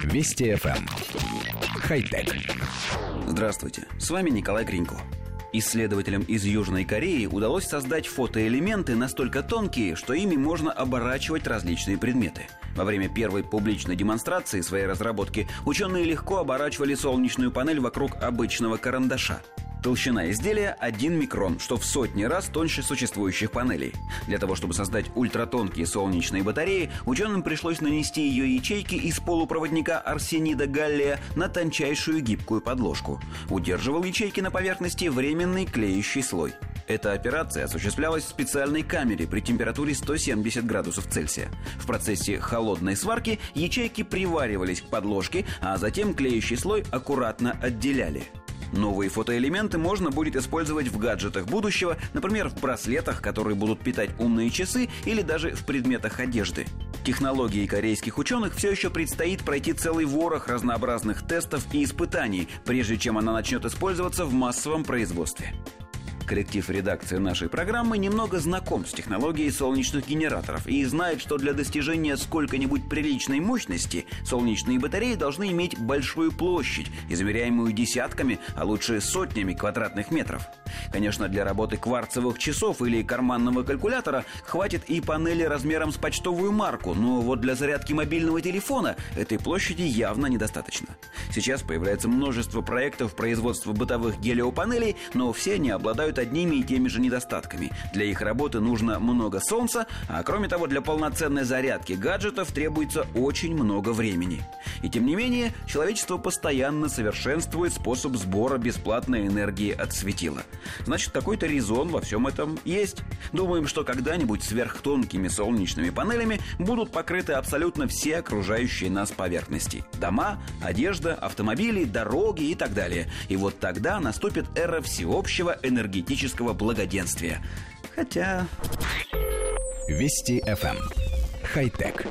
Вести FM. Эм. Хай-тек. Здравствуйте, с вами Николай Гринько. Исследователям из Южной Кореи удалось создать фотоэлементы настолько тонкие, что ими можно оборачивать различные предметы. Во время первой публичной демонстрации своей разработки ученые легко оборачивали солнечную панель вокруг обычного карандаша – Толщина изделия 1 микрон, что в сотни раз тоньше существующих панелей. Для того, чтобы создать ультратонкие солнечные батареи, ученым пришлось нанести ее ячейки из полупроводника арсенида галлия на тончайшую гибкую подложку. Удерживал ячейки на поверхности временный клеющий слой. Эта операция осуществлялась в специальной камере при температуре 170 градусов Цельсия. В процессе холодной сварки ячейки приваривались к подложке, а затем клеющий слой аккуратно отделяли – Новые фотоэлементы можно будет использовать в гаджетах будущего, например, в браслетах, которые будут питать умные часы или даже в предметах одежды. Технологии корейских ученых все еще предстоит пройти целый ворох разнообразных тестов и испытаний, прежде чем она начнет использоваться в массовом производстве. Коллектив редакции нашей программы немного знаком с технологией солнечных генераторов и знает, что для достижения сколько-нибудь приличной мощности солнечные батареи должны иметь большую площадь, измеряемую десятками, а лучше сотнями квадратных метров – Конечно, для работы кварцевых часов или карманного калькулятора хватит и панели размером с почтовую марку, но вот для зарядки мобильного телефона этой площади явно недостаточно. Сейчас появляется множество проектов производства бытовых гелиопанелей, но все они обладают одними и теми же недостатками. Для их работы нужно много солнца, а кроме того, для полноценной зарядки гаджетов требуется очень много времени. И тем не менее, человечество постоянно совершенствует способ сбора бесплатной энергии от светила. Значит, какой-то резон во всем этом есть. Думаем, что когда-нибудь сверхтонкими солнечными панелями будут покрыты абсолютно все окружающие нас поверхности. Дома, одежда, автомобили, дороги и так далее. И вот тогда наступит эра всеобщего энергетического благоденствия. Хотя... Вести FM. Эм. Хай-тек.